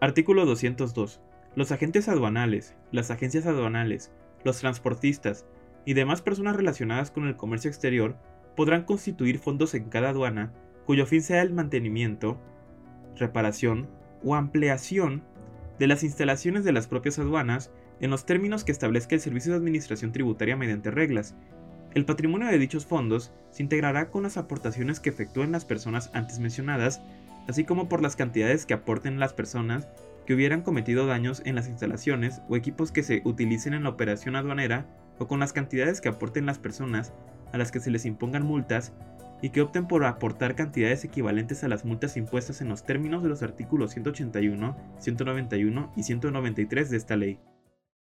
Artículo 202. Los agentes aduanales, las agencias aduanales, los transportistas y demás personas relacionadas con el comercio exterior podrán constituir fondos en cada aduana cuyo fin sea el mantenimiento, reparación o ampliación de las instalaciones de las propias aduanas en los términos que establezca el Servicio de Administración Tributaria mediante reglas. El patrimonio de dichos fondos se integrará con las aportaciones que efectúen las personas antes mencionadas así como por las cantidades que aporten las personas que hubieran cometido daños en las instalaciones o equipos que se utilicen en la operación aduanera o con las cantidades que aporten las personas a las que se les impongan multas y que opten por aportar cantidades equivalentes a las multas impuestas en los términos de los artículos 181, 191 y 193 de esta ley.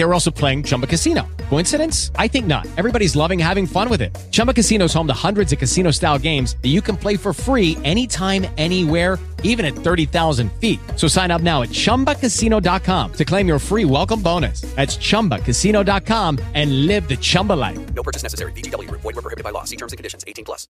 They were also playing Chumba Casino. Coincidence? I think not. Everybody's loving having fun with it. Chumba Casino is home to hundreds of casino style games that you can play for free anytime, anywhere, even at 30,000 feet. So sign up now at chumbacasino.com to claim your free welcome bonus. That's chumbacasino.com and live the Chumba life. No purchase necessary. VGW, void, prohibited by law. See terms and conditions 18 plus.